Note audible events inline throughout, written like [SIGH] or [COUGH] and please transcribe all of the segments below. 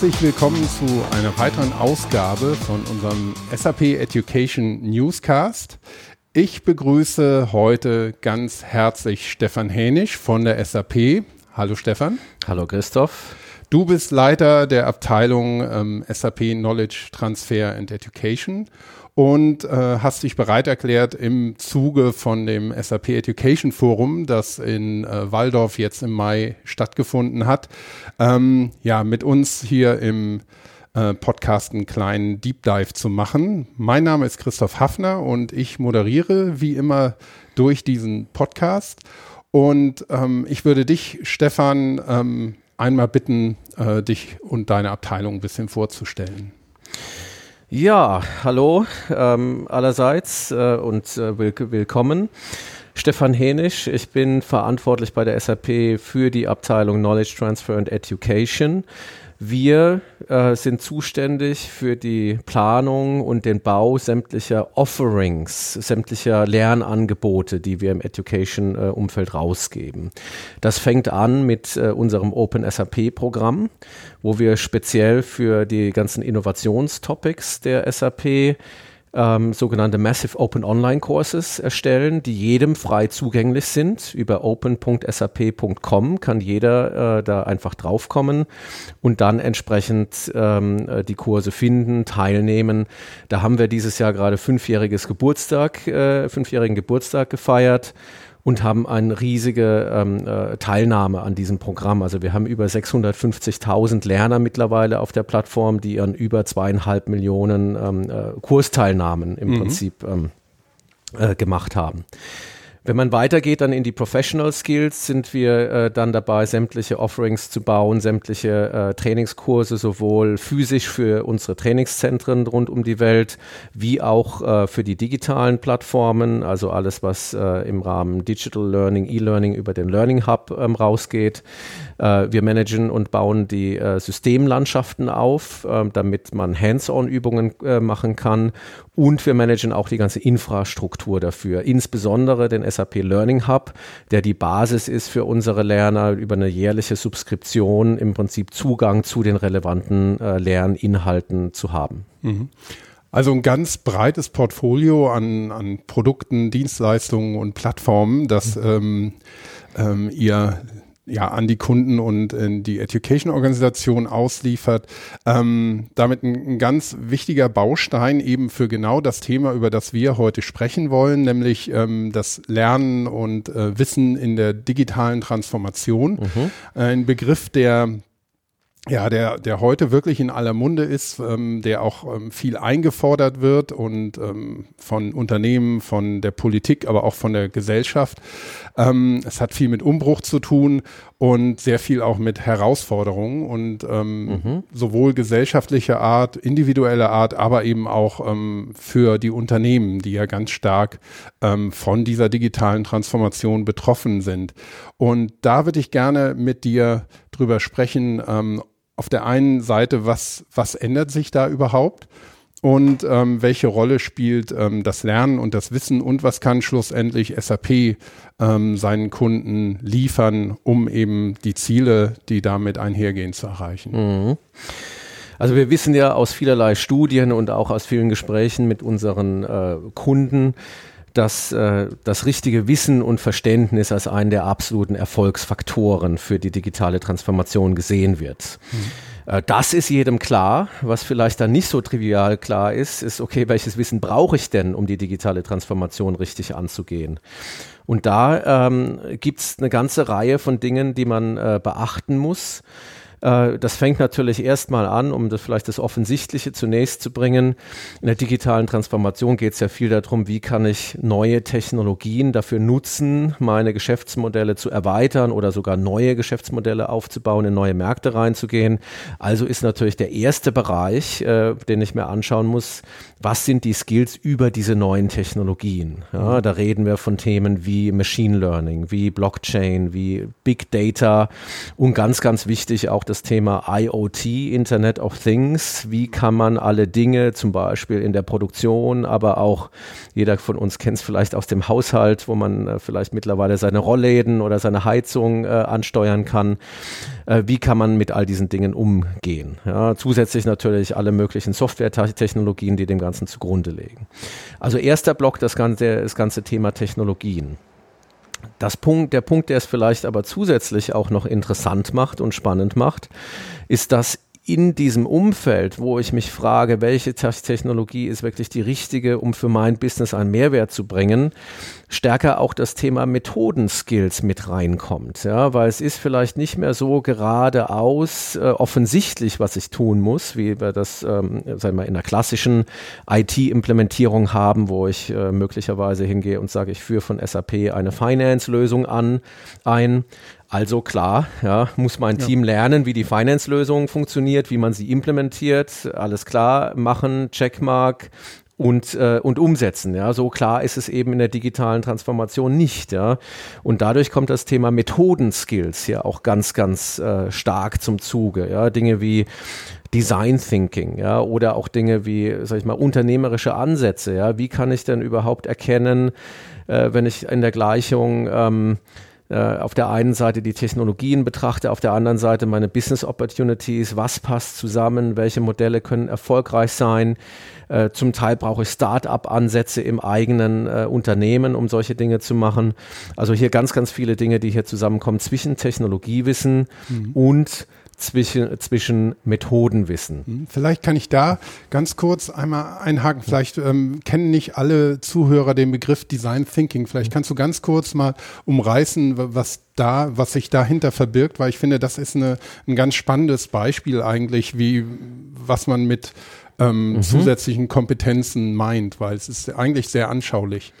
Herzlich willkommen zu einer weiteren Ausgabe von unserem SAP Education Newscast. Ich begrüße heute ganz herzlich Stefan Hänisch von der SAP. Hallo Stefan. Hallo Christoph. Du bist Leiter der Abteilung ähm, SAP Knowledge Transfer and Education und äh, hast dich bereit erklärt, im Zuge von dem SAP Education Forum, das in äh, Waldorf jetzt im Mai stattgefunden hat, ähm, ja, mit uns hier im äh, Podcast einen kleinen Deep Dive zu machen. Mein Name ist Christoph Hafner und ich moderiere wie immer durch diesen Podcast. Und ähm, ich würde dich, Stefan, ähm, einmal bitten, äh, dich und deine Abteilung ein bisschen vorzustellen. Ja, hallo ähm, allerseits äh, und äh, will willkommen. Stefan Henisch, ich bin verantwortlich bei der SAP für die Abteilung Knowledge Transfer and Education. Wir äh, sind zuständig für die Planung und den Bau sämtlicher Offerings, sämtlicher Lernangebote, die wir im Education-Umfeld äh, rausgeben. Das fängt an mit äh, unserem Open SAP-Programm, wo wir speziell für die ganzen Innovationstopics der SAP ähm, sogenannte Massive Open Online Courses erstellen, die jedem frei zugänglich sind. Über open.sap.com kann jeder äh, da einfach draufkommen und dann entsprechend ähm, äh, die Kurse finden, teilnehmen. Da haben wir dieses Jahr gerade fünfjähriges Geburtstag, äh, fünfjährigen Geburtstag gefeiert und haben eine riesige ähm, äh, Teilnahme an diesem Programm. Also wir haben über 650.000 Lerner mittlerweile auf der Plattform, die an über zweieinhalb Millionen ähm, äh, Kursteilnahmen im mhm. Prinzip ähm, äh, gemacht haben. Wenn man weitergeht dann in die Professional Skills, sind wir äh, dann dabei, sämtliche Offerings zu bauen, sämtliche äh, Trainingskurse, sowohl physisch für unsere Trainingszentren rund um die Welt, wie auch äh, für die digitalen Plattformen, also alles, was äh, im Rahmen Digital Learning, E-Learning über den Learning Hub ähm, rausgeht. Äh, wir managen und bauen die äh, Systemlandschaften auf, damit man Hands-on-Übungen machen kann. Und wir managen auch die ganze Infrastruktur dafür, insbesondere den SAP Learning Hub, der die Basis ist für unsere Lerner, über eine jährliche Subskription im Prinzip Zugang zu den relevanten äh, Lerninhalten zu haben. Mhm. Also ein ganz breites Portfolio an, an Produkten, Dienstleistungen und Plattformen, das mhm. ähm, ähm, ihr ja, an die Kunden und in die Education-Organisation ausliefert. Ähm, damit ein, ein, ganz wichtiger Baustein eben für genau das Thema, über das wir heute sprechen wollen, nämlich ähm, das Lernen und äh, Wissen in der digitalen Transformation. Mhm. Ein Begriff, der ja, der, der heute wirklich in aller Munde ist, ähm, der auch ähm, viel eingefordert wird und ähm, von Unternehmen, von der Politik, aber auch von der Gesellschaft. Ähm, es hat viel mit Umbruch zu tun und sehr viel auch mit Herausforderungen und ähm, mhm. sowohl gesellschaftlicher Art, individueller Art, aber eben auch ähm, für die Unternehmen, die ja ganz stark von dieser digitalen Transformation betroffen sind. Und da würde ich gerne mit dir drüber sprechen, auf der einen Seite, was, was ändert sich da überhaupt? Und ähm, welche Rolle spielt ähm, das Lernen und das Wissen und was kann schlussendlich SAP ähm, seinen Kunden liefern, um eben die Ziele, die damit einhergehen, zu erreichen? Mhm. Also wir wissen ja aus vielerlei Studien und auch aus vielen Gesprächen mit unseren äh, Kunden, dass äh, das richtige Wissen und Verständnis als einen der absoluten Erfolgsfaktoren für die digitale Transformation gesehen wird. Mhm. Äh, das ist jedem klar. Was vielleicht dann nicht so trivial klar ist, ist, okay, welches Wissen brauche ich denn, um die digitale Transformation richtig anzugehen? Und da ähm, gibt es eine ganze Reihe von Dingen, die man äh, beachten muss. Äh, das fängt natürlich erstmal an, um das vielleicht das Offensichtliche zunächst zu bringen. In der digitalen Transformation geht es ja viel darum, wie kann ich neue Technologien dafür nutzen, meine Geschäftsmodelle zu erweitern oder sogar neue Geschäftsmodelle aufzubauen, in neue Märkte reinzugehen. Also ist natürlich der erste Bereich, äh, den ich mir anschauen muss, was sind die Skills über diese neuen Technologien? Ja, da reden wir von Themen wie Machine Learning, wie Blockchain, wie Big Data und ganz, ganz wichtig auch das Thema IoT, Internet of Things. Wie kann man alle Dinge, zum Beispiel in der Produktion, aber auch jeder von uns kennt es vielleicht aus dem Haushalt, wo man äh, vielleicht mittlerweile seine Rollläden oder seine Heizung äh, ansteuern kann. Äh, wie kann man mit all diesen Dingen umgehen? Ja, zusätzlich natürlich alle möglichen Software-Technologien, die dem Ganzen zugrunde legen. Also erster Block, das ganze, das ganze Thema Technologien. Das Punkt, der Punkt, der es vielleicht aber zusätzlich auch noch interessant macht und spannend macht, ist, dass in diesem Umfeld, wo ich mich frage, welche Technologie ist wirklich die richtige, um für mein Business einen Mehrwert zu bringen, stärker auch das Thema Methodenskills mit reinkommt. Ja, weil es ist vielleicht nicht mehr so geradeaus äh, offensichtlich, was ich tun muss, wie wir das ähm, sagen wir, in der klassischen IT-Implementierung haben, wo ich äh, möglicherweise hingehe und sage, ich führe von SAP eine Finance-Lösung an ein also klar, ja, muss mein ja. Team lernen, wie die Finance-Lösung funktioniert, wie man sie implementiert. Alles klar, machen, Checkmark, und, äh, und umsetzen. Ja, so klar ist es eben in der digitalen Transformation nicht. Ja, und dadurch kommt das Thema Methodenskills ja auch ganz, ganz äh, stark zum Zuge. Ja, Dinge wie Design Thinking, ja, oder auch Dinge wie, sag ich mal, unternehmerische Ansätze. Ja, wie kann ich denn überhaupt erkennen, äh, wenn ich in der Gleichung ähm, äh, auf der einen Seite die Technologien betrachte, auf der anderen Seite meine Business Opportunities, was passt zusammen, welche Modelle können erfolgreich sein. Äh, zum Teil brauche ich Start-up-Ansätze im eigenen äh, Unternehmen, um solche Dinge zu machen. Also hier ganz, ganz viele Dinge, die hier zusammenkommen zwischen Technologiewissen mhm. und zwischen, zwischen Methodenwissen. Hm, vielleicht kann ich da ganz kurz einmal einhaken. Vielleicht ähm, kennen nicht alle Zuhörer den Begriff Design Thinking. Vielleicht kannst du ganz kurz mal umreißen, was da, was sich dahinter verbirgt, weil ich finde, das ist eine, ein ganz spannendes Beispiel eigentlich, wie was man mit ähm, mhm. zusätzlichen Kompetenzen meint, weil es ist eigentlich sehr anschaulich.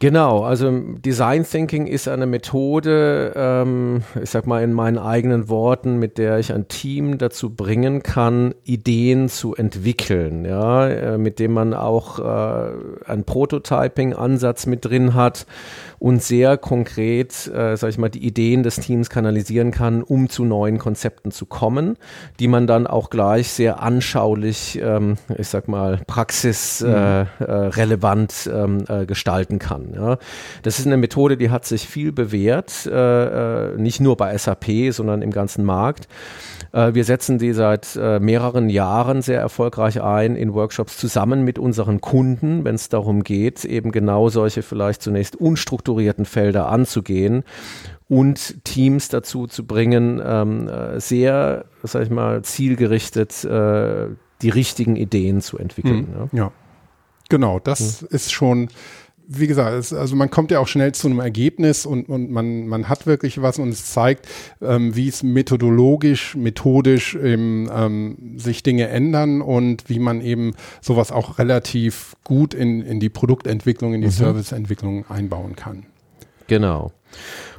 Genau, also Design Thinking ist eine Methode, ähm, ich sag mal in meinen eigenen Worten, mit der ich ein Team dazu bringen kann, Ideen zu entwickeln, ja, äh, mit dem man auch äh, einen Prototyping-Ansatz mit drin hat und sehr konkret, äh, sag ich mal, die Ideen des Teams kanalisieren kann, um zu neuen Konzepten zu kommen, die man dann auch gleich sehr anschaulich, ähm, ich sag mal, praxisrelevant äh, äh, ähm, äh, gestalten kann. Ja. Das ist eine Methode, die hat sich viel bewährt, äh, äh, nicht nur bei SAP, sondern im ganzen Markt. Äh, wir setzen die seit äh, mehreren Jahren sehr erfolgreich ein in Workshops zusammen mit unseren Kunden, wenn es darum geht, eben genau solche vielleicht zunächst unstrukturierten Felder anzugehen und Teams dazu zu bringen, ähm, äh, sehr, sag ich mal, zielgerichtet äh, die richtigen Ideen zu entwickeln. Hm, ja. ja. genau, das hm. ist schon wie gesagt, es, also man kommt ja auch schnell zu einem Ergebnis und, und man, man hat wirklich was und es zeigt, ähm, wie es methodologisch, methodisch eben, ähm, sich Dinge ändern und wie man eben sowas auch relativ gut in, in die Produktentwicklung, in die mhm. Serviceentwicklung einbauen kann. Genau.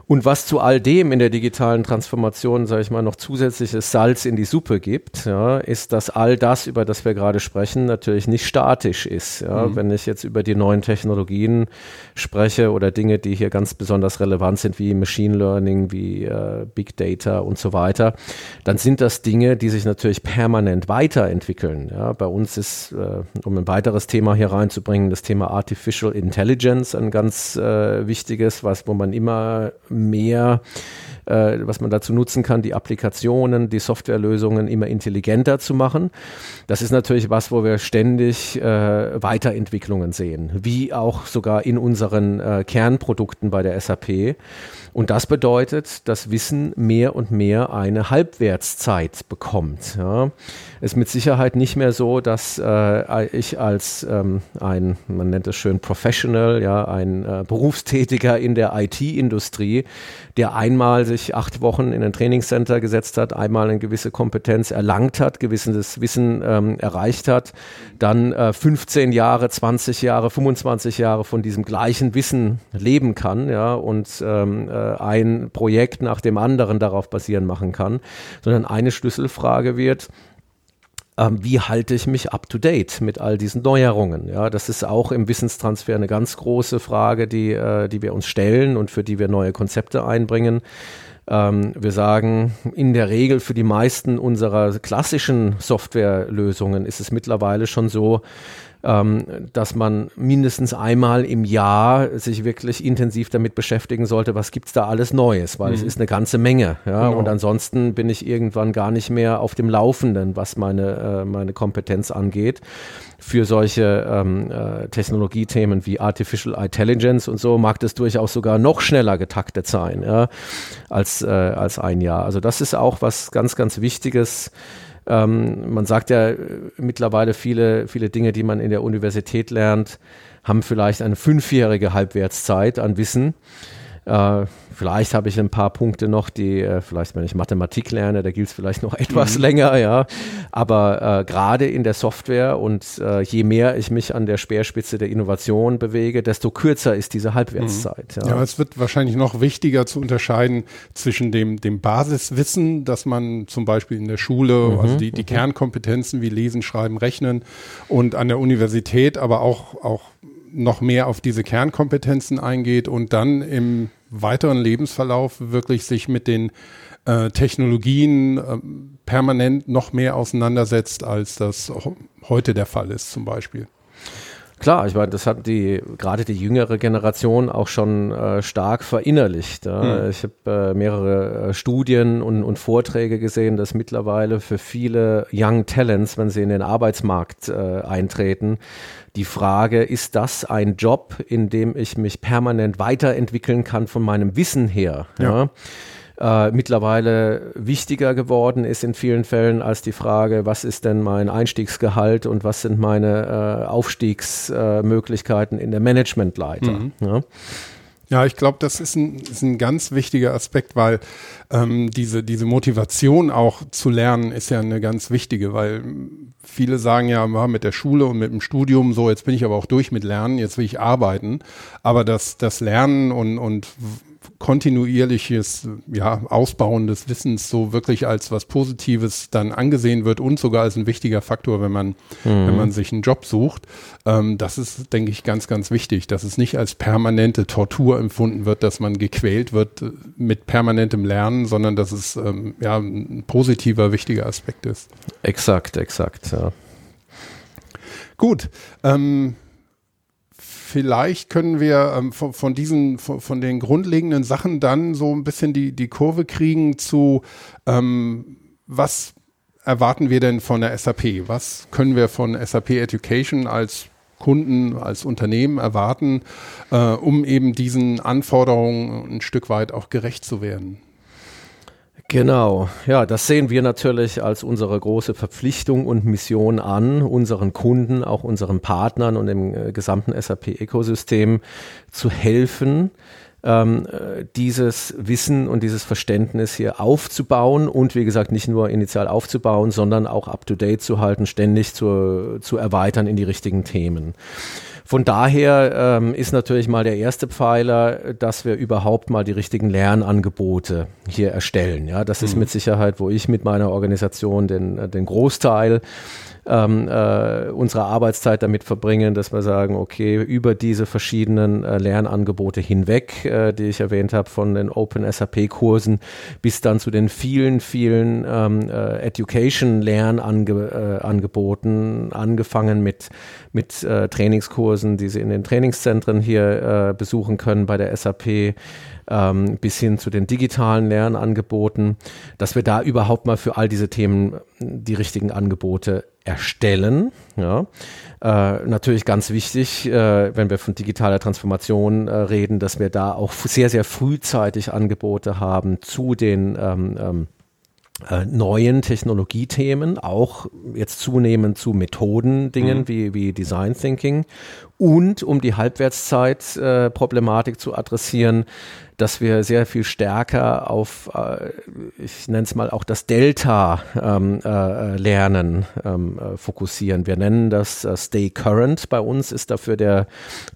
Und was zu all dem in der digitalen Transformation, sage ich mal, noch zusätzliches Salz in die Suppe gibt, ja, ist, dass all das, über das wir gerade sprechen, natürlich nicht statisch ist. Ja. Mhm. Wenn ich jetzt über die neuen Technologien spreche oder Dinge, die hier ganz besonders relevant sind, wie Machine Learning, wie äh, Big Data und so weiter, dann sind das Dinge, die sich natürlich permanent weiterentwickeln. Ja. Bei uns ist, äh, um ein weiteres Thema hier reinzubringen, das Thema Artificial Intelligence ein ganz äh, wichtiges, was, wo man immer mehr, äh, was man dazu nutzen kann, die Applikationen, die Softwarelösungen immer intelligenter zu machen. Das ist natürlich was, wo wir ständig äh, Weiterentwicklungen sehen, wie auch sogar in unseren äh, Kernprodukten bei der SAP. Und das bedeutet, dass Wissen mehr und mehr eine Halbwertszeit bekommt. Ja. Ist mit Sicherheit nicht mehr so, dass äh, ich als ähm, ein, man nennt es schön Professional, ja, ein äh, Berufstätiger in der IT-Industrie, der einmal sich acht Wochen in ein Trainingscenter gesetzt hat, einmal eine gewisse Kompetenz erlangt hat, gewisses Wissen ähm, erreicht hat, dann äh, 15 Jahre, 20 Jahre, 25 Jahre von diesem gleichen Wissen leben kann, ja, und ähm, äh, ein Projekt nach dem anderen darauf basieren machen kann, sondern eine Schlüsselfrage wird, ähm, wie halte ich mich up to date mit all diesen Neuerungen? Ja, das ist auch im Wissenstransfer eine ganz große Frage, die, äh, die wir uns stellen und für die wir neue Konzepte einbringen. Ähm, wir sagen, in der Regel für die meisten unserer klassischen Softwarelösungen ist es mittlerweile schon so, ähm, dass man mindestens einmal im Jahr sich wirklich intensiv damit beschäftigen sollte, was gibt's da alles Neues, weil mhm. es ist eine ganze Menge. Ja? Genau. Und ansonsten bin ich irgendwann gar nicht mehr auf dem Laufenden, was meine, äh, meine Kompetenz angeht. Für solche ähm, äh, Technologiethemen wie Artificial Intelligence und so mag das durchaus sogar noch schneller getaktet sein ja, als, äh, als ein Jahr. Also das ist auch was ganz, ganz Wichtiges ähm, man sagt ja äh, mittlerweile viele, viele Dinge, die man in der Universität lernt, haben vielleicht eine fünfjährige Halbwertszeit an Wissen. Äh, vielleicht habe ich ein paar Punkte noch, die äh, vielleicht, wenn ich Mathematik lerne, da gilt es vielleicht noch [LAUGHS] etwas mhm. länger, ja. Aber äh, gerade in der Software und äh, je mehr ich mich an der Speerspitze der Innovation bewege, desto kürzer ist diese Halbwertszeit. Mhm. Ja. ja. es wird wahrscheinlich noch wichtiger zu unterscheiden zwischen dem, dem Basiswissen, das man zum Beispiel in der Schule, mhm. also die, die mhm. Kernkompetenzen wie Lesen, Schreiben, Rechnen und an der Universität, aber auch, auch noch mehr auf diese Kernkompetenzen eingeht und dann im weiteren Lebensverlauf wirklich sich mit den äh, Technologien äh, permanent noch mehr auseinandersetzt, als das heute der Fall ist zum Beispiel. Klar, ich meine, das hat die gerade die jüngere Generation auch schon äh, stark verinnerlicht. Ja. Mhm. Ich habe äh, mehrere äh, Studien und, und, Vorträge gesehen, dass mittlerweile für viele Young Talents, wenn sie in den Arbeitsmarkt äh, eintreten, die Frage, ist das ein Job, in dem ich mich permanent weiterentwickeln kann von meinem Wissen her? Ja. ja? Äh, mittlerweile wichtiger geworden ist in vielen Fällen als die Frage, was ist denn mein Einstiegsgehalt und was sind meine äh, Aufstiegsmöglichkeiten in der Managementleiter. Mhm. Ja? Ja, ich glaube, das ist ein, ist ein ganz wichtiger Aspekt, weil ähm, diese, diese Motivation auch zu lernen ist ja eine ganz wichtige, weil viele sagen ja, mit der Schule und mit dem Studium so, jetzt bin ich aber auch durch mit Lernen, jetzt will ich arbeiten. Aber das, das Lernen und, und kontinuierliches ja, Ausbauen des Wissens so wirklich als was Positives dann angesehen wird und sogar als ein wichtiger Faktor, wenn man, mhm. wenn man sich einen Job sucht. Ähm, das ist, denke ich, ganz, ganz wichtig, dass es nicht als permanente Tortur empfunden wird, dass man gequält wird mit permanentem Lernen, sondern dass es ähm, ja, ein positiver, wichtiger Aspekt ist. Exakt, exakt, ja. Gut. Ähm, vielleicht können wir ähm, von, von, diesen, von, von, den grundlegenden Sachen dann so ein bisschen die, die Kurve kriegen zu, ähm, was erwarten wir denn von der SAP? Was können wir von SAP Education als Kunden, als Unternehmen erwarten, äh, um eben diesen Anforderungen ein Stück weit auch gerecht zu werden? Genau, ja, das sehen wir natürlich als unsere große Verpflichtung und Mission an, unseren Kunden, auch unseren Partnern und dem äh, gesamten SAP-Ökosystem zu helfen, ähm, äh, dieses Wissen und dieses Verständnis hier aufzubauen und wie gesagt nicht nur initial aufzubauen, sondern auch up-to-date zu halten, ständig zu, zu erweitern in die richtigen Themen. Von daher ähm, ist natürlich mal der erste Pfeiler, dass wir überhaupt mal die richtigen Lernangebote hier erstellen. Ja, das mhm. ist mit Sicherheit, wo ich mit meiner Organisation den, den Großteil ähm, äh, unsere Arbeitszeit damit verbringen, dass wir sagen, okay, über diese verschiedenen äh, Lernangebote hinweg, äh, die ich erwähnt habe, von den Open SAP-Kursen bis dann zu den vielen, vielen ähm, äh, Education-Lernangeboten, angefangen mit, mit äh, Trainingskursen, die Sie in den Trainingszentren hier äh, besuchen können bei der SAP ähm, bis hin zu den digitalen Lernangeboten, dass wir da überhaupt mal für all diese Themen die richtigen Angebote erstellen. Ja. Äh, natürlich ganz wichtig, äh, wenn wir von digitaler Transformation äh, reden, dass wir da auch sehr, sehr frühzeitig Angebote haben zu den ähm, ähm, äh, neuen Technologiethemen, auch jetzt zunehmend zu Methodendingen mhm. wie, wie Design Thinking und um die Halbwertszeit-Problematik äh, zu adressieren, dass wir sehr viel stärker auf, äh, ich nenne es mal auch das Delta-Lernen ähm, äh, ähm, äh, fokussieren. Wir nennen das äh, Stay Current. Bei uns ist dafür der,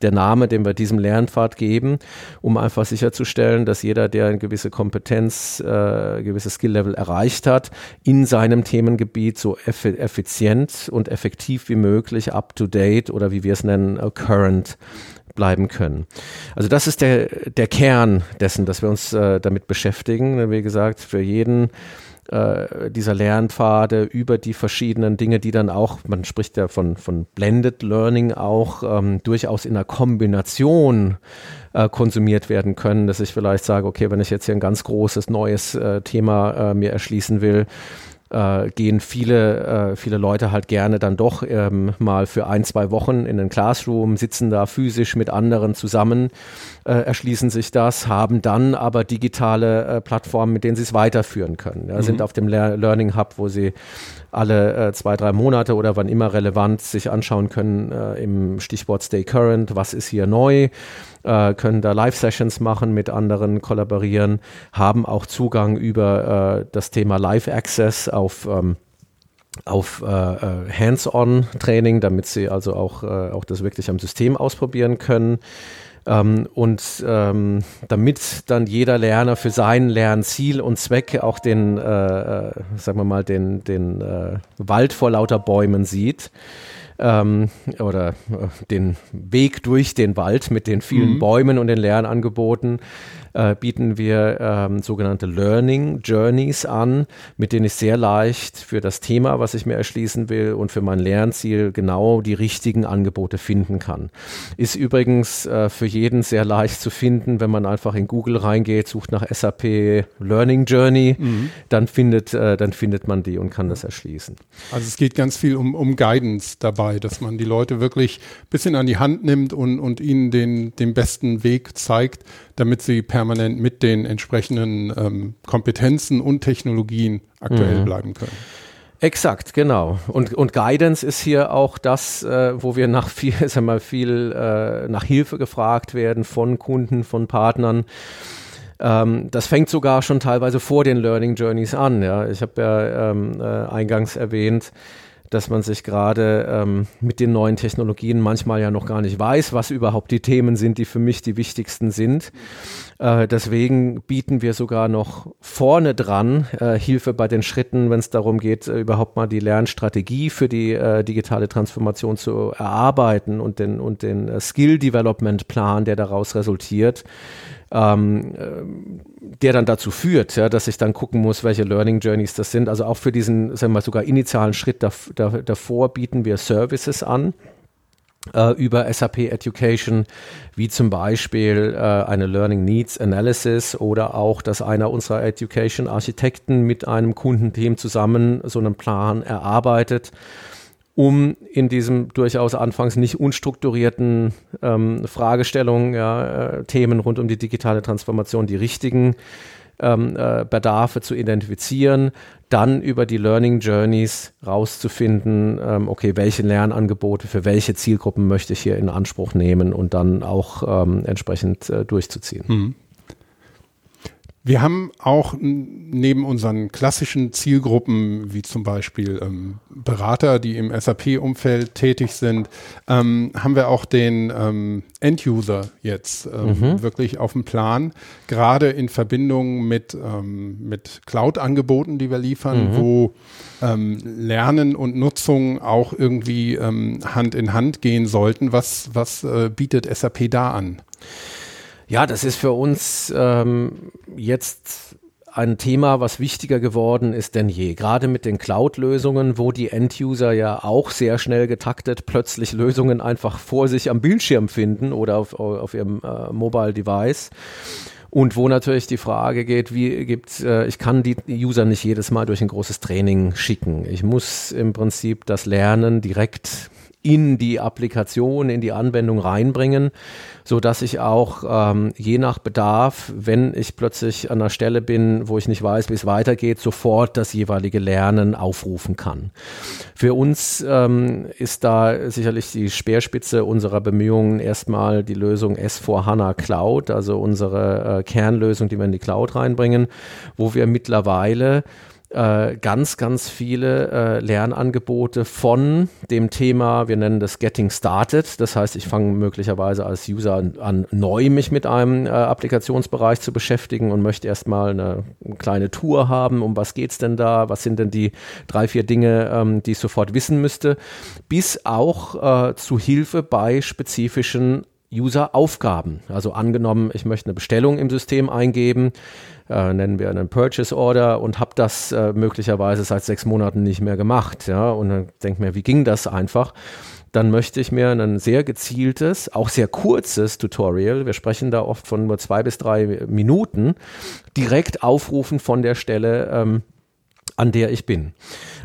der Name, den wir diesem Lernpfad geben, um einfach sicherzustellen, dass jeder, der eine gewisse Kompetenz, äh, gewisse Skill-Level erreicht hat, in seinem Themengebiet so effizient und effektiv wie möglich, up-to-date oder wie wir es nennen, current bleiben können. Also das ist der, der Kern dessen, dass wir uns äh, damit beschäftigen. Wie gesagt, für jeden äh, dieser Lernpfade über die verschiedenen Dinge, die dann auch, man spricht ja von, von Blended Learning auch, ähm, durchaus in einer Kombination äh, konsumiert werden können, dass ich vielleicht sage, okay, wenn ich jetzt hier ein ganz großes neues äh, Thema äh, mir erschließen will, äh, gehen viele, äh, viele Leute halt gerne dann doch ähm, mal für ein, zwei Wochen in den Classroom, sitzen da physisch mit anderen zusammen, äh, erschließen sich das, haben dann aber digitale äh, Plattformen, mit denen sie es weiterführen können. Ja, mhm. Sind auf dem Le Learning Hub, wo sie alle äh, zwei, drei Monate oder wann immer relevant sich anschauen können äh, im Stichwort Stay Current, was ist hier neu, äh, können da Live-Sessions machen, mit anderen kollaborieren, haben auch Zugang über äh, das Thema Live-Access auf ähm, auf äh, äh, Hands-on-Training, damit sie also auch, äh, auch das wirklich am System ausprobieren können. Ähm, und ähm, damit dann jeder Lerner für sein Lernziel und Zweck auch den, äh, äh, sagen wir mal, den, den äh, Wald vor lauter Bäumen sieht, ähm, oder äh, den Weg durch den Wald mit den vielen mhm. Bäumen und den Lernangeboten äh, bieten wir ähm, sogenannte Learning Journeys an, mit denen ich sehr leicht für das Thema, was ich mir erschließen will und für mein Lernziel genau die richtigen Angebote finden kann. Ist übrigens äh, für jeden sehr leicht zu finden, wenn man einfach in Google reingeht, sucht nach SAP Learning Journey, mhm. dann findet, äh, dann findet man die und kann das erschließen. Also es geht ganz viel um, um Guidance dabei, dass man die Leute wirklich ein bisschen an die Hand nimmt und, und ihnen den, den besten Weg zeigt, damit sie permanent mit den entsprechenden ähm, Kompetenzen und Technologien aktuell mhm. bleiben können. Exakt, genau. Und, und Guidance ist hier auch das, äh, wo wir nach viel, [LAUGHS] sag mal, viel äh, nach Hilfe gefragt werden von Kunden, von Partnern. Ähm, das fängt sogar schon teilweise vor den Learning Journeys an. Ja. Ich habe ja ähm, äh, eingangs erwähnt, dass man sich gerade ähm, mit den neuen Technologien manchmal ja noch gar nicht weiß, was überhaupt die Themen sind, die für mich die wichtigsten sind. Äh, deswegen bieten wir sogar noch vorne dran äh, Hilfe bei den Schritten, wenn es darum geht, äh, überhaupt mal die Lernstrategie für die äh, digitale Transformation zu erarbeiten und den, und den äh, Skill Development Plan, der daraus resultiert ähm, äh, der dann dazu führt, ja, dass ich dann gucken muss, welche Learning Journeys das sind. Also auch für diesen, sagen wir mal, sogar initialen Schritt dav dav davor bieten wir Services an äh, über SAP Education, wie zum Beispiel äh, eine Learning Needs Analysis oder auch, dass einer unserer Education Architekten mit einem Kundenteam zusammen so einen Plan erarbeitet um in diesem durchaus anfangs nicht unstrukturierten ähm, Fragestellungen, ja, äh, Themen rund um die digitale Transformation die richtigen ähm, äh, Bedarfe zu identifizieren, dann über die Learning Journeys rauszufinden, ähm, okay, welche Lernangebote für welche Zielgruppen möchte ich hier in Anspruch nehmen und dann auch ähm, entsprechend äh, durchzuziehen. Mhm. Wir haben auch neben unseren klassischen Zielgruppen, wie zum Beispiel ähm, Berater, die im SAP-Umfeld tätig sind, ähm, haben wir auch den ähm, End-User jetzt ähm, mhm. wirklich auf dem Plan, gerade in Verbindung mit, ähm, mit Cloud-Angeboten, die wir liefern, mhm. wo ähm, Lernen und Nutzung auch irgendwie Hand in Hand gehen sollten. Was, was äh, bietet SAP da an? Ja, das ist für uns ähm, jetzt ein Thema, was wichtiger geworden ist denn je. Gerade mit den Cloud-Lösungen, wo die End-User ja auch sehr schnell getaktet plötzlich Lösungen einfach vor sich am Bildschirm finden oder auf, auf ihrem äh, Mobile Device. Und wo natürlich die Frage geht, wie gibt, äh, ich kann die User nicht jedes Mal durch ein großes Training schicken. Ich muss im Prinzip das Lernen direkt in die Applikation, in die Anwendung reinbringen, so dass ich auch ähm, je nach Bedarf, wenn ich plötzlich an einer Stelle bin, wo ich nicht weiß, wie es weitergeht, sofort das jeweilige Lernen aufrufen kann. Für uns ähm, ist da sicherlich die Speerspitze unserer Bemühungen erstmal die Lösung S4 HANA Cloud, also unsere äh, Kernlösung, die wir in die Cloud reinbringen, wo wir mittlerweile äh, ganz, ganz viele äh, Lernangebote von dem Thema, wir nennen das Getting Started. Das heißt, ich fange möglicherweise als User an, neu mich mit einem äh, Applikationsbereich zu beschäftigen und möchte erstmal eine, eine kleine Tour haben. Um was geht's denn da? Was sind denn die drei, vier Dinge, ähm, die ich sofort wissen müsste? Bis auch äh, zu Hilfe bei spezifischen User-Aufgaben. Also angenommen, ich möchte eine Bestellung im System eingeben, äh, nennen wir einen Purchase Order und habe das äh, möglicherweise seit sechs Monaten nicht mehr gemacht. Ja, und dann denke mir, wie ging das einfach? Dann möchte ich mir ein sehr gezieltes, auch sehr kurzes Tutorial, wir sprechen da oft von nur zwei bis drei Minuten, direkt aufrufen von der Stelle, ähm, an der ich bin.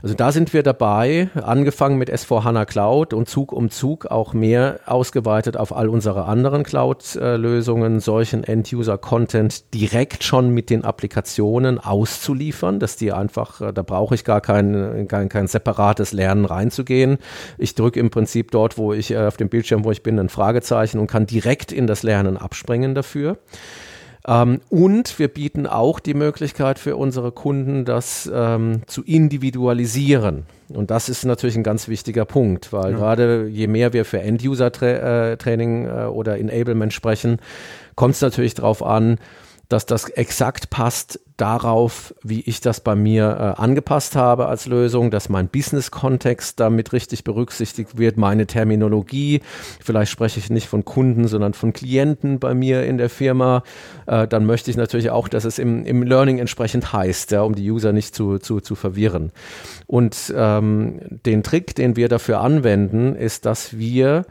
Also da sind wir dabei, angefangen mit S4 HANA Cloud und Zug um Zug auch mehr ausgeweitet auf all unsere anderen Cloud-Lösungen, solchen End-User-Content direkt schon mit den Applikationen auszuliefern, dass die einfach, äh, da brauche ich gar kein, kein, kein separates Lernen reinzugehen. Ich drücke im Prinzip dort, wo ich äh, auf dem Bildschirm, wo ich bin, ein Fragezeichen und kann direkt in das Lernen abspringen dafür. Ähm, und wir bieten auch die Möglichkeit für unsere Kunden, das ähm, zu individualisieren. Und das ist natürlich ein ganz wichtiger Punkt, weil ja. gerade je mehr wir für End-User-Training äh, oder Enablement sprechen, kommt es natürlich darauf an, dass das exakt passt darauf, wie ich das bei mir äh, angepasst habe als Lösung, dass mein Business-Kontext damit richtig berücksichtigt wird, meine Terminologie. Vielleicht spreche ich nicht von Kunden, sondern von Klienten bei mir in der Firma. Äh, dann möchte ich natürlich auch, dass es im, im Learning entsprechend heißt, ja, um die User nicht zu, zu, zu verwirren. Und ähm, den Trick, den wir dafür anwenden, ist, dass wir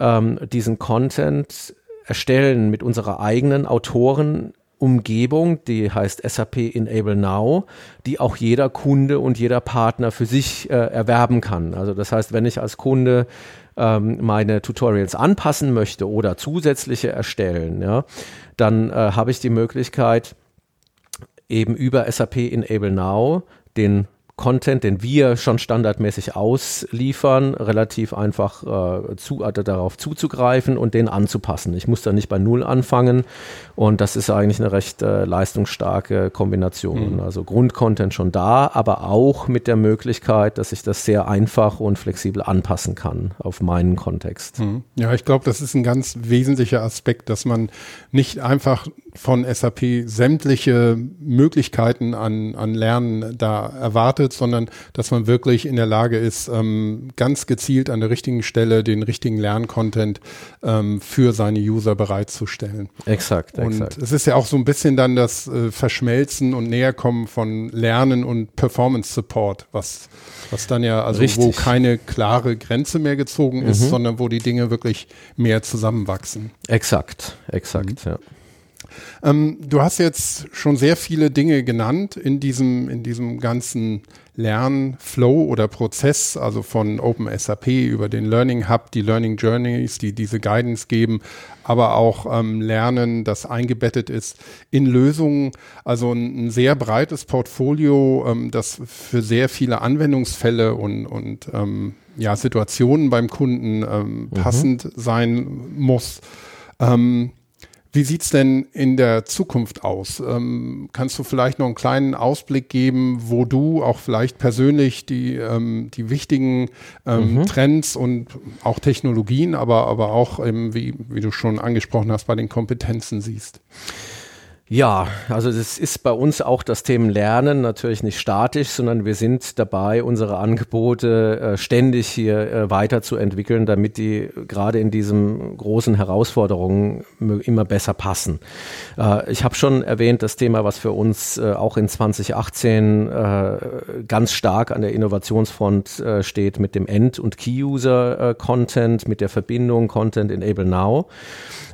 ähm, diesen Content erstellen mit unserer eigenen Autoren Umgebung, die heißt SAP Enable Now, die auch jeder Kunde und jeder Partner für sich äh, erwerben kann. Also das heißt, wenn ich als Kunde ähm, meine Tutorials anpassen möchte oder zusätzliche erstellen, ja, dann äh, habe ich die Möglichkeit, eben über SAP Enable Now den Content, den wir schon standardmäßig ausliefern, relativ einfach äh, zu, also darauf zuzugreifen und den anzupassen. Ich muss da nicht bei Null anfangen und das ist eigentlich eine recht äh, leistungsstarke Kombination. Mhm. Also Grundcontent schon da, aber auch mit der Möglichkeit, dass ich das sehr einfach und flexibel anpassen kann auf meinen Kontext. Mhm. Ja, ich glaube, das ist ein ganz wesentlicher Aspekt, dass man nicht einfach von SAP sämtliche Möglichkeiten an, an Lernen da erwartet, sondern dass man wirklich in der Lage ist, ähm, ganz gezielt an der richtigen Stelle den richtigen Lerncontent ähm, für seine User bereitzustellen. Exakt, und exakt. es ist ja auch so ein bisschen dann das äh, Verschmelzen und Näherkommen von Lernen und Performance Support, was, was dann ja, also Richtig. wo keine klare Grenze mehr gezogen ist, mhm. sondern wo die Dinge wirklich mehr zusammenwachsen. Exakt, exakt, mhm. ja. Ähm, du hast jetzt schon sehr viele Dinge genannt in diesem, in diesem ganzen Lernflow oder Prozess, also von OpenSAP über den Learning Hub, die Learning Journeys, die diese Guidance geben, aber auch ähm, Lernen, das eingebettet ist in Lösungen. Also ein, ein sehr breites Portfolio, ähm, das für sehr viele Anwendungsfälle und, und ähm, ja, Situationen beim Kunden ähm, mhm. passend sein muss. Ähm, wie sieht's denn in der Zukunft aus? Ähm, kannst du vielleicht noch einen kleinen Ausblick geben, wo du auch vielleicht persönlich die, ähm, die wichtigen ähm, mhm. Trends und auch Technologien, aber, aber auch, wie, wie du schon angesprochen hast, bei den Kompetenzen siehst? Ja, also das ist bei uns auch das Thema Lernen natürlich nicht statisch, sondern wir sind dabei, unsere Angebote äh, ständig hier äh, weiterzuentwickeln, damit die gerade in diesen großen Herausforderungen immer besser passen. Äh, ich habe schon erwähnt, das Thema, was für uns äh, auch in 2018 äh, ganz stark an der Innovationsfront äh, steht mit dem End- und Key-User-Content, mit der Verbindung Content Enable Now.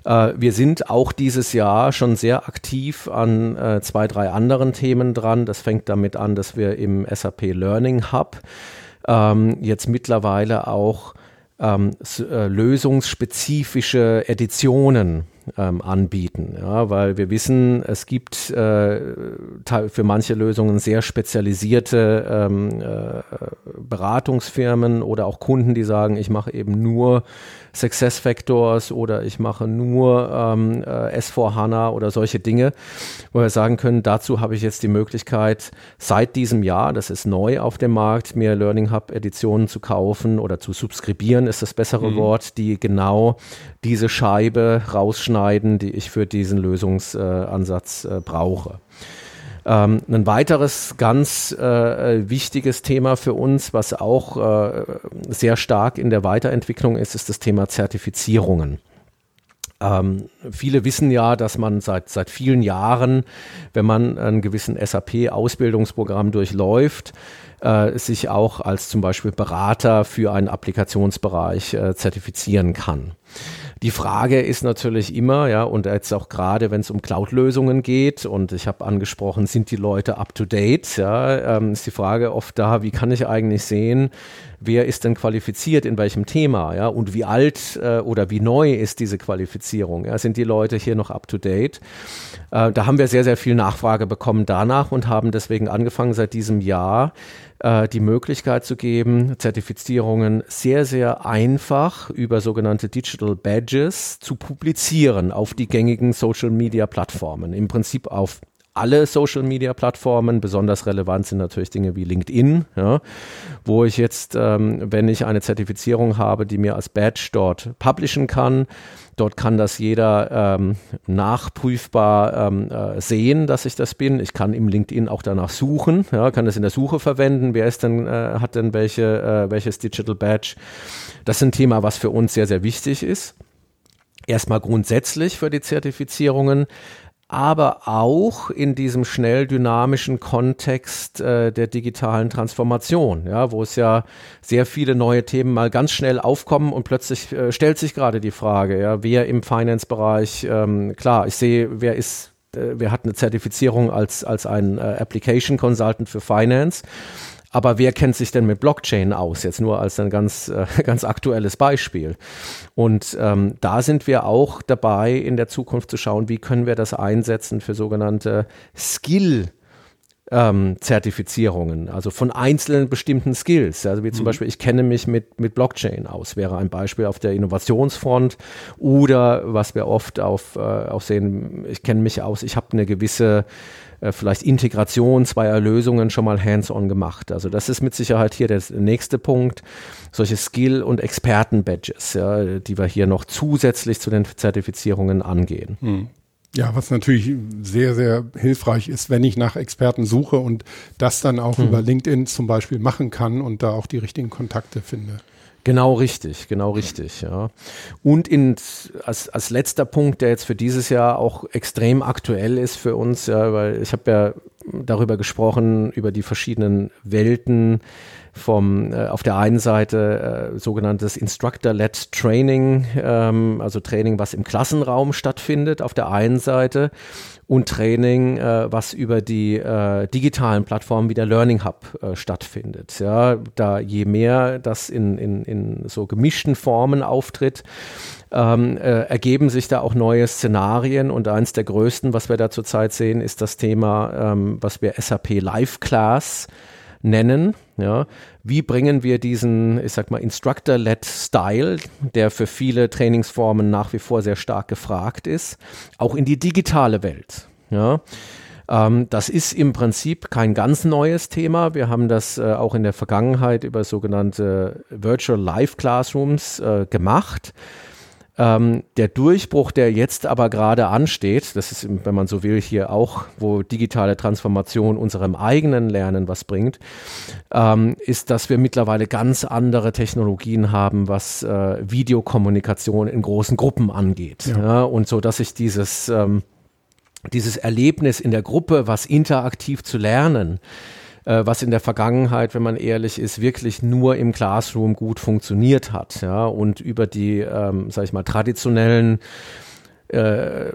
Äh, wir sind auch dieses Jahr schon sehr aktiv an äh, zwei, drei anderen Themen dran. Das fängt damit an, dass wir im SAP Learning Hub ähm, jetzt mittlerweile auch ähm, äh, lösungsspezifische Editionen ähm, anbieten, ja, weil wir wissen, es gibt äh, für manche Lösungen sehr spezialisierte ähm, äh, Beratungsfirmen oder auch Kunden, die sagen, ich mache eben nur Success Factors oder ich mache nur ähm, äh, S4 HANA oder solche Dinge, wo wir sagen können, dazu habe ich jetzt die Möglichkeit, seit diesem Jahr, das ist neu auf dem Markt, mir Learning Hub Editionen zu kaufen oder zu subskribieren, ist das bessere mhm. Wort, die genau diese Scheibe rausschneiden, die ich für diesen Lösungsansatz äh, brauche. Ähm, ein weiteres ganz äh, wichtiges Thema für uns, was auch äh, sehr stark in der Weiterentwicklung ist, ist das Thema Zertifizierungen. Ähm, viele wissen ja, dass man seit, seit vielen Jahren, wenn man einen gewissen SAP-Ausbildungsprogramm durchläuft, äh, sich auch als zum Beispiel Berater für einen Applikationsbereich äh, zertifizieren kann. Die Frage ist natürlich immer, ja, und jetzt auch gerade, wenn es um Cloud-Lösungen geht, und ich habe angesprochen, sind die Leute up to date? Ja, ähm, ist die Frage oft da, wie kann ich eigentlich sehen, wer ist denn qualifiziert in welchem Thema, ja, und wie alt äh, oder wie neu ist diese Qualifizierung? Ja, sind die Leute hier noch up to date? Äh, da haben wir sehr, sehr viel Nachfrage bekommen danach und haben deswegen angefangen seit diesem Jahr äh, die Möglichkeit zu geben, Zertifizierungen sehr, sehr einfach über sogenannte Digital Badges zu publizieren auf die gängigen Social Media Plattformen. Im Prinzip auf alle Social Media Plattformen. Besonders relevant sind natürlich Dinge wie LinkedIn, ja, wo ich jetzt, ähm, wenn ich eine Zertifizierung habe, die mir als Badge dort publishen kann, dort kann das jeder ähm, nachprüfbar ähm, äh, sehen, dass ich das bin. Ich kann im LinkedIn auch danach suchen, ja, kann das in der Suche verwenden. Wer ist denn, äh, hat denn welche, äh, welches Digital Badge? Das ist ein Thema, was für uns sehr, sehr wichtig ist erstmal grundsätzlich für die Zertifizierungen, aber auch in diesem schnell dynamischen Kontext äh, der digitalen Transformation, ja, wo es ja sehr viele neue Themen mal ganz schnell aufkommen und plötzlich äh, stellt sich gerade die Frage, ja, wer im Finance-Bereich, ähm, klar, ich sehe, wer ist, äh, wer hat eine Zertifizierung als, als ein äh, Application Consultant für Finance aber wer kennt sich denn mit Blockchain aus? Jetzt nur als ein ganz, äh, [LAUGHS] ganz aktuelles Beispiel. Und ähm, da sind wir auch dabei, in der Zukunft zu schauen, wie können wir das einsetzen für sogenannte Skill- ähm, Zertifizierungen, also von einzelnen bestimmten Skills. Also wie zum mhm. Beispiel, ich kenne mich mit, mit Blockchain aus, wäre ein Beispiel auf der Innovationsfront oder was wir oft auf, äh, auch sehen, ich kenne mich aus, ich habe eine gewisse äh, vielleicht Integration zweier Lösungen schon mal hands-on gemacht. Also das ist mit Sicherheit hier der nächste Punkt. Solche Skill- und Experten-Badges, ja, die wir hier noch zusätzlich zu den Zertifizierungen angehen. Hm. Ja, was natürlich sehr, sehr hilfreich ist, wenn ich nach Experten suche und das dann auch hm. über LinkedIn zum Beispiel machen kann und da auch die richtigen Kontakte finde. Genau richtig, genau richtig, ja. Und in, als, als letzter Punkt, der jetzt für dieses Jahr auch extrem aktuell ist für uns, ja, weil ich habe ja darüber gesprochen, über die verschiedenen Welten vom äh, auf der einen Seite äh, sogenanntes Instructor-led Training, ähm, also Training, was im Klassenraum stattfindet, auf der einen Seite und Training, äh, was über die äh, digitalen Plattformen wie der Learning Hub äh, stattfindet. Ja, da je mehr das in, in, in so gemischten Formen auftritt, ähm, äh, ergeben sich da auch neue Szenarien und eins der größten, was wir da zurzeit sehen, ist das Thema, ähm, was wir SAP Live Class nennen. Ja, wie bringen wir diesen, ich sag mal, Instructor-led Style, der für viele Trainingsformen nach wie vor sehr stark gefragt ist, auch in die digitale Welt? Ja, ähm, das ist im Prinzip kein ganz neues Thema. Wir haben das äh, auch in der Vergangenheit über sogenannte Virtual Live Classrooms äh, gemacht. Ähm, der Durchbruch, der jetzt aber gerade ansteht, das ist, wenn man so will, hier auch, wo digitale Transformation unserem eigenen Lernen was bringt, ähm, ist, dass wir mittlerweile ganz andere Technologien haben, was äh, Videokommunikation in großen Gruppen angeht. Ja. Ja, und so, dass ich dieses, ähm, dieses Erlebnis in der Gruppe, was interaktiv zu lernen, äh, was in der Vergangenheit, wenn man ehrlich ist, wirklich nur im Classroom gut funktioniert hat. Ja, und über die, ähm, sag ich mal, traditionellen äh,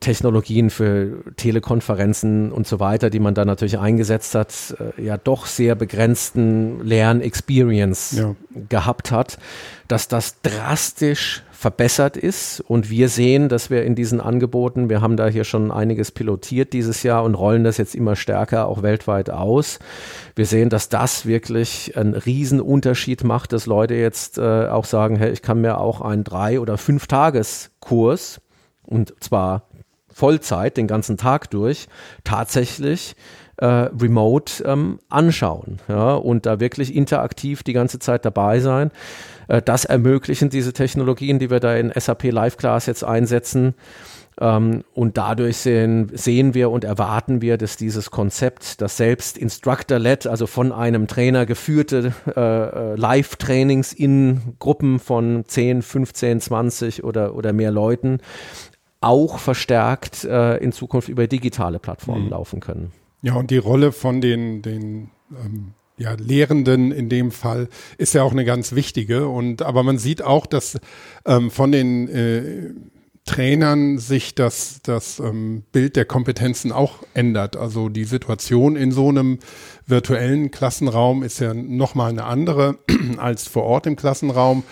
Technologien für Telekonferenzen und so weiter, die man da natürlich eingesetzt hat, äh, ja doch sehr begrenzten Lernexperience ja. gehabt hat, dass das drastisch verbessert ist. Und wir sehen, dass wir in diesen Angeboten, wir haben da hier schon einiges pilotiert dieses Jahr und rollen das jetzt immer stärker auch weltweit aus. Wir sehen, dass das wirklich einen riesen Unterschied macht, dass Leute jetzt äh, auch sagen, hey, ich kann mir auch einen drei- oder fünf Tageskurs und zwar Vollzeit, den ganzen Tag durch, tatsächlich äh, remote ähm, anschauen ja, und da wirklich interaktiv die ganze Zeit dabei sein. Äh, das ermöglichen diese Technologien, die wir da in SAP Live Class jetzt einsetzen. Ähm, und dadurch sehen, sehen wir und erwarten wir, dass dieses Konzept, das selbst Instructor-led, also von einem Trainer geführte äh, äh Live-Trainings in Gruppen von 10, 15, 20 oder, oder mehr Leuten, auch verstärkt äh, in Zukunft über digitale Plattformen mhm. laufen können. Ja, und die Rolle von den, den ähm, ja, Lehrenden in dem Fall ist ja auch eine ganz wichtige. Und aber man sieht auch, dass ähm, von den äh, Trainern sich das, das ähm, Bild der Kompetenzen auch ändert. Also die Situation in so einem virtuellen Klassenraum ist ja nochmal eine andere [CLEARS THROAT] als vor Ort im Klassenraum.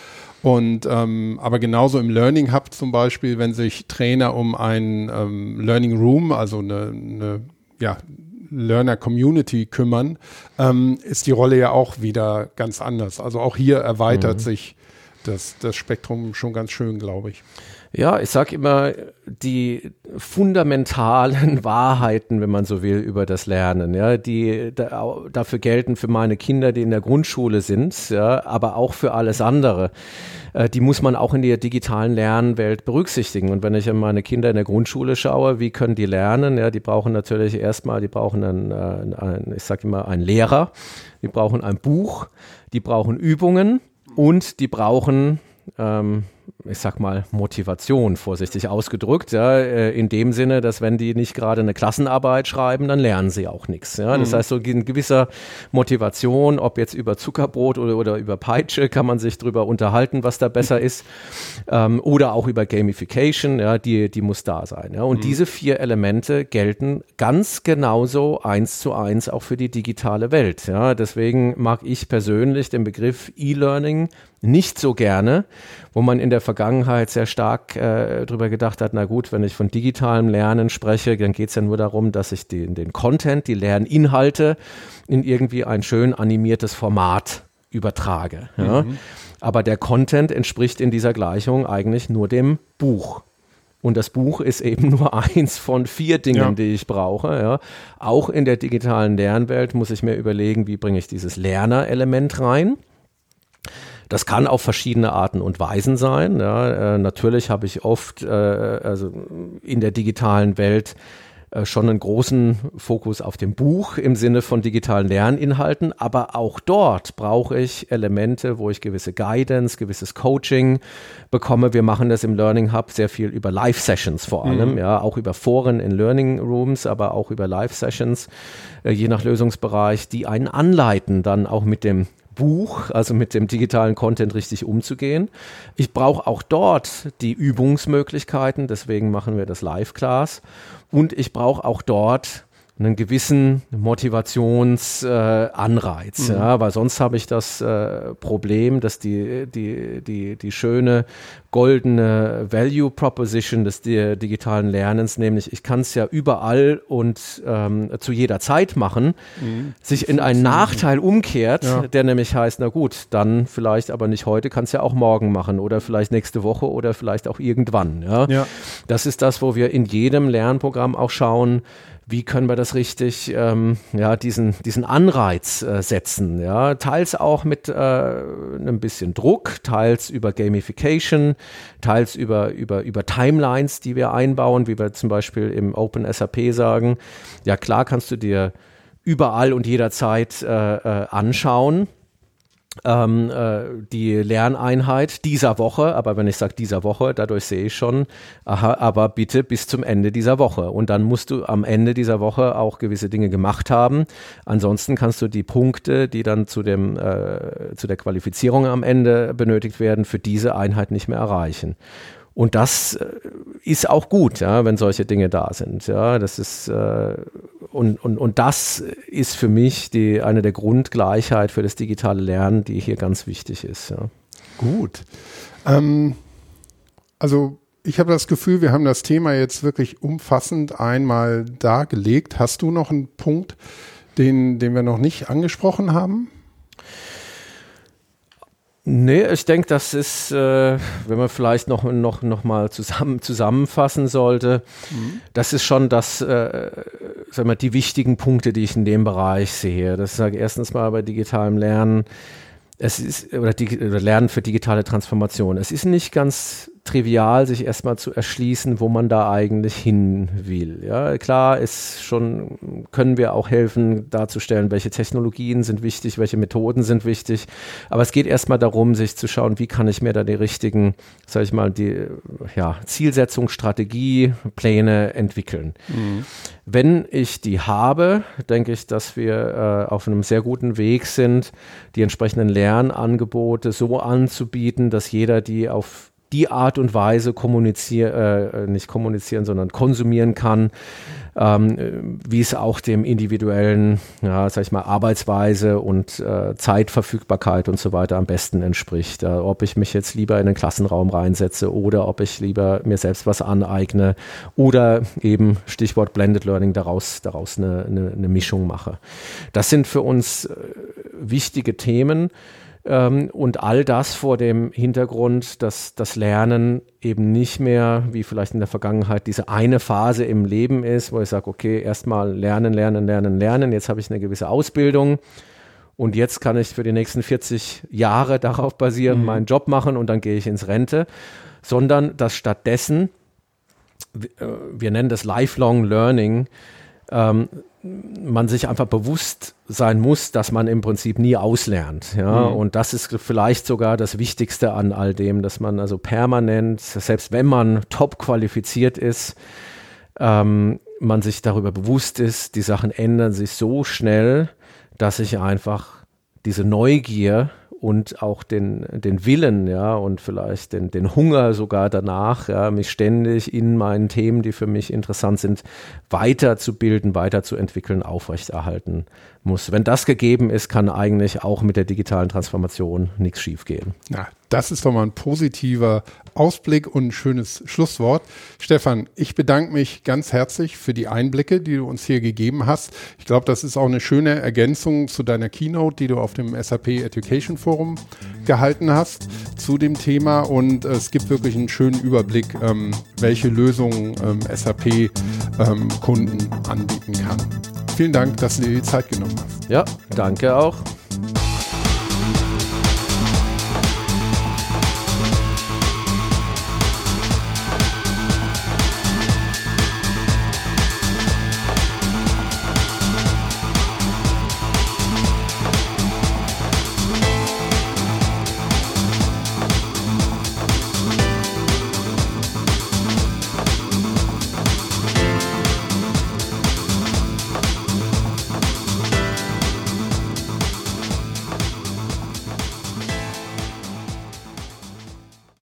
Und ähm, aber genauso im Learning Hub zum Beispiel, wenn sich Trainer um ein ähm, Learning Room, also eine, eine ja, Learner Community kümmern, ähm, ist die Rolle ja auch wieder ganz anders. Also auch hier erweitert mhm. sich das, das Spektrum schon ganz schön, glaube ich. Ja, ich sage immer, die fundamentalen [LAUGHS] Wahrheiten, wenn man so will, über das Lernen, ja, die da, dafür gelten für meine Kinder, die in der Grundschule sind, ja, aber auch für alles andere. Äh, die muss man auch in der digitalen Lernwelt berücksichtigen. Und wenn ich an meine Kinder in der Grundschule schaue, wie können die lernen? Ja, die brauchen natürlich erstmal, die brauchen einen, äh, einen ich sage immer, einen Lehrer, die brauchen ein Buch, die brauchen Übungen und die brauchen ähm, ich sag mal, Motivation, vorsichtig ausgedrückt, ja, äh, in dem Sinne, dass wenn die nicht gerade eine Klassenarbeit schreiben, dann lernen sie auch nichts. Ja. Das mhm. heißt, so ein gewisser Motivation, ob jetzt über Zuckerbrot oder, oder über Peitsche, kann man sich drüber unterhalten, was da besser ist. Ähm, oder auch über Gamification, ja, die, die muss da sein. Ja. Und mhm. diese vier Elemente gelten ganz genauso eins zu eins auch für die digitale Welt. Ja. Deswegen mag ich persönlich den Begriff E-Learning nicht so gerne, wo man in der Vergangenheit sehr stark äh, darüber gedacht hat, na gut, wenn ich von digitalem Lernen spreche, dann geht es ja nur darum, dass ich den, den Content, die Lerninhalte in irgendwie ein schön animiertes Format übertrage. Ja? Mhm. Aber der Content entspricht in dieser Gleichung eigentlich nur dem Buch. Und das Buch ist eben [LAUGHS] nur eins von vier Dingen, ja. die ich brauche. Ja. Auch in der digitalen Lernwelt muss ich mir überlegen, wie bringe ich dieses Lernerelement rein. Das kann auf verschiedene Arten und Weisen sein. Ja. Äh, natürlich habe ich oft äh, also in der digitalen Welt äh, schon einen großen Fokus auf dem Buch im Sinne von digitalen Lerninhalten, aber auch dort brauche ich Elemente, wo ich gewisse Guidance, gewisses Coaching bekomme. Wir machen das im Learning Hub sehr viel über Live-Sessions vor allem, mhm. ja, auch über Foren in Learning Rooms, aber auch über Live-Sessions, äh, je nach Lösungsbereich, die einen anleiten, dann auch mit dem Buch, also mit dem digitalen Content richtig umzugehen. Ich brauche auch dort die Übungsmöglichkeiten, deswegen machen wir das Live-Class. Und ich brauche auch dort einen gewissen Motivationsanreiz, äh, mhm. ja, weil sonst habe ich das äh, Problem, dass die, die, die, die schöne goldene Value Proposition des digitalen Lernens, nämlich ich kann es ja überall und ähm, zu jeder Zeit machen, mhm. sich in einen Nachteil umkehrt, ja. der nämlich heißt, na gut, dann vielleicht aber nicht heute, kann es ja auch morgen machen oder vielleicht nächste Woche oder vielleicht auch irgendwann. Ja? ja. Das ist das, wo wir in jedem Lernprogramm auch schauen, wie können wir das richtig, ähm, ja, diesen, diesen Anreiz äh, setzen, ja, teils auch mit äh, einem bisschen Druck, teils über Gamification, teils über, über, über Timelines, die wir einbauen, wie wir zum Beispiel im Open SAP sagen. Ja, klar kannst du dir überall und jederzeit äh, äh, anschauen ähm, äh, die Lerneinheit dieser Woche, aber wenn ich sage dieser Woche, dadurch sehe ich schon, aha, aber bitte bis zum Ende dieser Woche. Und dann musst du am Ende dieser Woche auch gewisse Dinge gemacht haben. Ansonsten kannst du die Punkte, die dann zu, dem, äh, zu der Qualifizierung am Ende benötigt werden, für diese Einheit nicht mehr erreichen. Und das äh, ist auch gut, ja, wenn solche Dinge da sind. Ja, das ist äh, und, und, und das ist für mich die, eine der Grundgleichheit für das digitale Lernen, die hier ganz wichtig ist. Ja. Gut. Ähm, also ich habe das Gefühl, wir haben das Thema jetzt wirklich umfassend einmal dargelegt. Hast du noch einen Punkt, den, den wir noch nicht angesprochen haben? Nee, ich denke, das ist, äh, wenn man vielleicht noch, noch, noch mal zusammen, zusammenfassen sollte, mhm. das ist schon das, äh, sagen wir, die wichtigen Punkte, die ich in dem Bereich sehe. Das sage ich erstens mal bei digitalem Lernen, es ist, oder, die, oder Lernen für digitale Transformation. Es ist nicht ganz trivial, sich erstmal zu erschließen, wo man da eigentlich hin will. Ja, klar ist schon, können wir auch helfen, darzustellen, welche Technologien sind wichtig, welche Methoden sind wichtig. Aber es geht erstmal darum, sich zu schauen, wie kann ich mir da die richtigen, sag ich mal, die ja, Zielsetzung, Strategie, Pläne entwickeln. Mhm. Wenn ich die habe, denke ich, dass wir äh, auf einem sehr guten Weg sind, die entsprechenden Lernangebote so anzubieten, dass jeder die auf die Art und Weise kommunizieren, äh, nicht kommunizieren, sondern konsumieren kann, ähm, wie es auch dem individuellen, ja, sag ich mal, Arbeitsweise und äh, Zeitverfügbarkeit und so weiter am besten entspricht. Äh, ob ich mich jetzt lieber in den Klassenraum reinsetze oder ob ich lieber mir selbst was aneigne oder eben Stichwort Blended Learning daraus, daraus eine, eine, eine Mischung mache. Das sind für uns äh, wichtige Themen. Ähm, und all das vor dem Hintergrund, dass das Lernen eben nicht mehr, wie vielleicht in der Vergangenheit, diese eine Phase im Leben ist, wo ich sage, okay, erstmal lernen, lernen, lernen, lernen, jetzt habe ich eine gewisse Ausbildung und jetzt kann ich für die nächsten 40 Jahre [LAUGHS] darauf basieren, mhm. meinen Job machen und dann gehe ich ins Rente, sondern dass stattdessen, äh, wir nennen das Lifelong Learning, ähm, man sich einfach bewusst sein muss, dass man im Prinzip nie auslernt. Ja? Mhm. Und das ist vielleicht sogar das Wichtigste an all dem, dass man also permanent, selbst wenn man top qualifiziert ist, ähm, man sich darüber bewusst ist, die Sachen ändern sich so schnell, dass ich einfach diese Neugier und auch den, den Willen, ja, und vielleicht den, den Hunger sogar danach, ja, mich ständig in meinen Themen, die für mich interessant sind, weiterzubilden, weiterzuentwickeln, aufrechterhalten muss. Wenn das gegeben ist, kann eigentlich auch mit der digitalen Transformation nichts schiefgehen. Ja, das ist doch mal ein positiver Ausblick und ein schönes Schlusswort. Stefan, ich bedanke mich ganz herzlich für die Einblicke, die du uns hier gegeben hast. Ich glaube, das ist auch eine schöne Ergänzung zu deiner Keynote, die du auf dem SAP Education Forum gehalten hast zu dem Thema. Und äh, es gibt wirklich einen schönen Überblick, ähm, welche Lösungen ähm, SAP ähm, Kunden anbieten kann. Vielen Dank, dass du dir die Zeit genommen hast. Ja, danke auch.